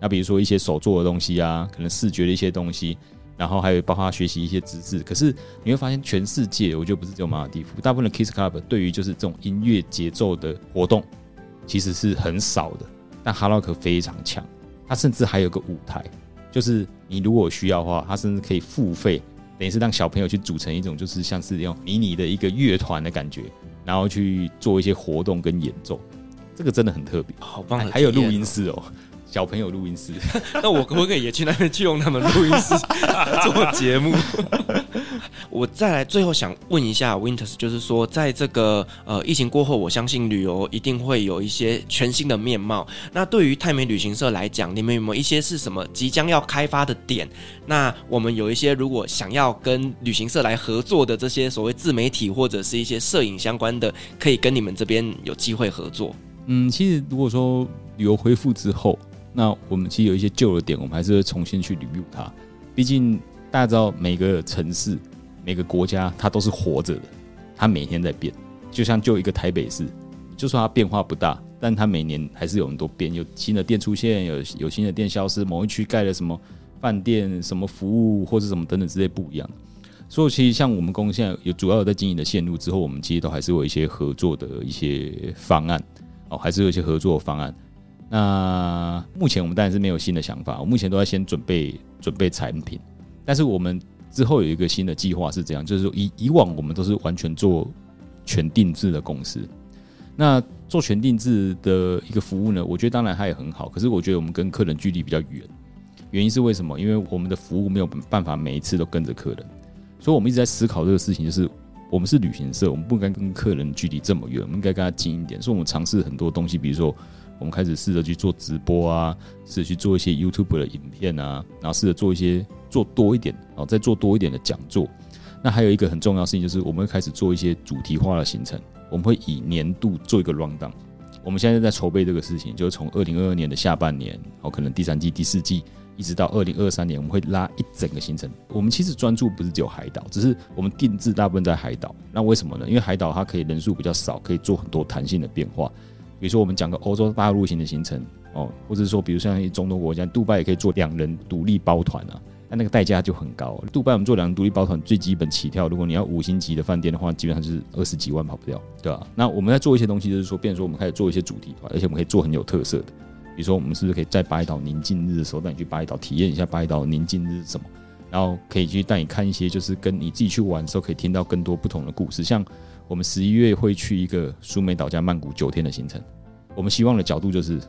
那比如说一些手做的东西啊，可能视觉的一些东西，然后还有包括学习一些知识。可是你会发现，全世界我觉得不是只有马尔地夫，大部分的 Kids Club 对于就是这种音乐节奏的活动其实是很少的。但哈洛克非常强，它甚至还有个舞台，就是你如果需要的话，它甚至可以付费，等于是让小朋友去组成一种就是像是用迷你的一个乐团的感觉，然后去做一些活动跟演奏。这个真的很特别，好棒！还有录音室哦。小朋友录音室，那我可不可以也去那边去用他们录音室 做节目？我再来最后想问一下 Winters，就是说，在这个呃疫情过后，我相信旅游一定会有一些全新的面貌。那对于泰美旅行社来讲，你们有没有一些是什么即将要开发的点？那我们有一些如果想要跟旅行社来合作的这些所谓自媒体或者是一些摄影相关的，可以跟你们这边有机会合作。嗯，其实如果说旅游恢复之后。那我们其实有一些旧的点，我们还是会重新去 review 它。毕竟大家知道，每个城市、每个国家，它都是活着的，它每天在变。就像就一个台北市，就说它变化不大，但它每年还是有很多变，有新的店出现，有有新的店消失，某一区盖了什么饭店、什么服务或者什么等等之类不一样。所以其实像我们公司现在有主要有在经营的线路之后，我们其实都还是有一些合作的一些方案哦，还是有一些合作的方案。那目前我们当然是没有新的想法，我目前都在先准备准备产品，但是我们之后有一个新的计划是这样，就是说以以往我们都是完全做全定制的公司，那做全定制的一个服务呢，我觉得当然它也很好，可是我觉得我们跟客人距离比较远，原因是为什么？因为我们的服务没有办法每一次都跟着客人，所以我们一直在思考这个事情，就是我们是旅行社，我们不应该跟客人距离这么远，我们应该跟他近一点，所以我们尝试很多东西，比如说。我们开始试着去做直播啊，试着去做一些 YouTube 的影片啊，然后试着做一些做多一点，然后再做多一点的讲座。那还有一个很重要的事情就是，我们会开始做一些主题化的行程。我们会以年度做一个 rundown。我们现在在筹备这个事情，就是从二零二二年的下半年，哦，可能第三季、第四季，一直到二零二三年，我们会拉一整个行程。我们其实专注不是只有海岛，只是我们定制大部分在海岛。那为什么呢？因为海岛它可以人数比较少，可以做很多弹性的变化。比如说，我们讲个欧洲大陆型的行程哦，或者说，比如像中东国家，杜拜也可以做两人独立包团啊，但那个代价就很高。杜拜我们做两人独立包团，最基本起跳，如果你要五星级的饭店的话，基本上就是二十几万跑不掉，对吧？那我们在做一些东西，就是说，变成说我们开始做一些主题团，而且我们可以做很有特色的。比如说，我们是不是可以在巴厘岛宁静日的时候带你去巴厘岛体验一下巴厘岛宁静日是什么？然后可以去带你看一些，就是跟你自己去玩的时候可以听到更多不同的故事，像。我们十一月会去一个苏梅岛加曼谷九天的行程，我们希望的角度就是，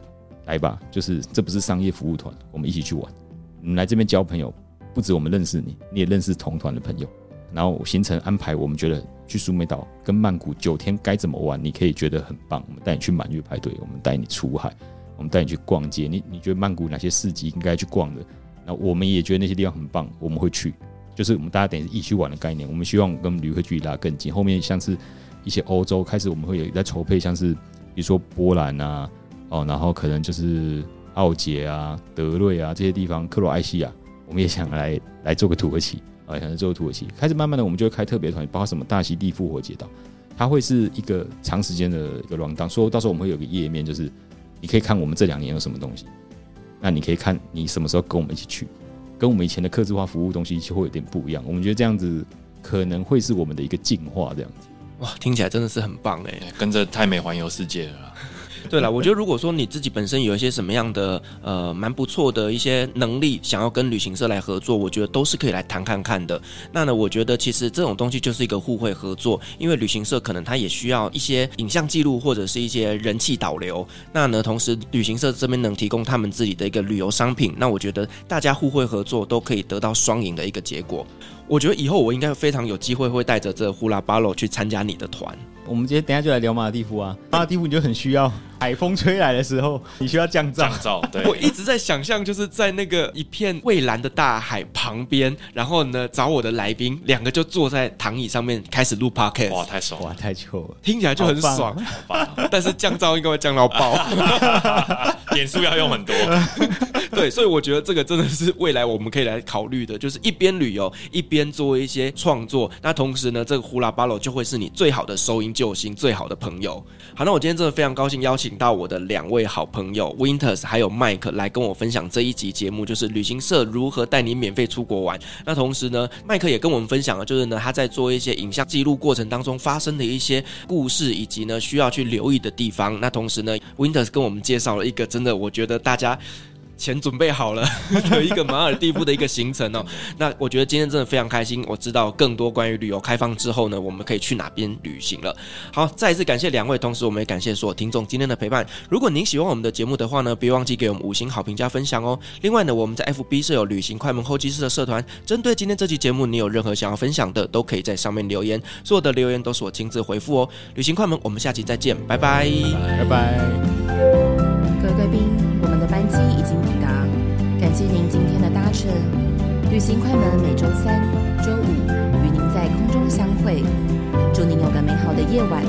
来吧，就是这不是商业服务团，我们一起去玩。你来这边交朋友，不止我们认识你，你也认识同团的朋友。然后行程安排，我们觉得去苏梅岛跟曼谷九天该怎么玩，你可以觉得很棒。我们带你去满月派对，我们带你出海，我们带你去逛街。你你觉得曼谷哪些市集应该去逛的？那我们也觉得那些地方很棒，我们会去。就是我们大家等于一起玩的概念，我们希望跟旅客距离拉更近。后面像是一些欧洲开始，我们会有在筹备，像是比如说波兰啊，哦，然后可能就是奥捷啊、德瑞啊这些地方，克罗埃西亚，我们也想来来做个土耳其啊，想来做个土耳其。开始慢慢的，我们就会开特别团，包括什么大溪地复活节岛，它会是一个长时间的一个 rundown。所以到时候我们会有个页面，就是你可以看我们这两年有什么东西，那你可以看你什么时候跟我们一起去。跟我们以前的客制化服务东西就会有点不一样，我们觉得这样子可能会是我们的一个进化，这样子。哇，听起来真的是很棒哎，跟着太美环游世界了。对了，我觉得如果说你自己本身有一些什么样的呃蛮不错的一些能力，想要跟旅行社来合作，我觉得都是可以来谈看看的。那呢，我觉得其实这种东西就是一个互惠合作，因为旅行社可能他也需要一些影像记录或者是一些人气导流。那呢，同时旅行社这边能提供他们自己的一个旅游商品，那我觉得大家互惠合作都可以得到双赢的一个结果。我觉得以后我应该非常有机会会带着这呼啦巴罗去参加你的团。我们今天等下就来聊马尔地夫啊，马尔地夫你就很需要海风吹来的时候，你需要降噪。降噪，对。我一直在想象，就是在那个一片蔚蓝的大海旁边，然后呢，找我的来宾两个就坐在躺椅上面开始录 podcast。哇，太爽了！哇，太酷了，听起来就很爽。但是降噪应该会降到爆，点数要用很多。对，所以我觉得这个真的是未来我们可以来考虑的，就是一边旅游一边做一些创作。那同时呢，这个呼啦巴罗就会是你最好的收音救星，最好的朋友。好，那我今天真的非常高兴邀请请到我的两位好朋友 Winters 还有 Mike 来跟我分享这一集节目，就是旅行社如何带你免费出国玩。那同时呢，麦克也跟我们分享了，就是呢他在做一些影像记录过程当中发生的一些故事，以及呢需要去留意的地方。那同时呢，Winters 跟我们介绍了一个真的，我觉得大家。钱准备好了 的一个马尔蒂夫的一个行程哦，那我觉得今天真的非常开心，我知道更多关于旅游开放之后呢，我们可以去哪边旅行了。好，再一次感谢两位，同时我们也感谢所有听众今天的陪伴。如果您喜欢我们的节目的话呢，别忘记给我们五星好评加分享哦。另外呢，我们在 FB 设有旅行快门候机室的社团，针对今天这期节目，你有任何想要分享的，都可以在上面留言，所有的留言都是我亲自回复哦。旅行快门，我们下期再见，拜拜，拜拜。各位贵宾，谢您今天的搭乘，旅行快门每周三、周五与您在空中相会，祝您有个美好的夜晚。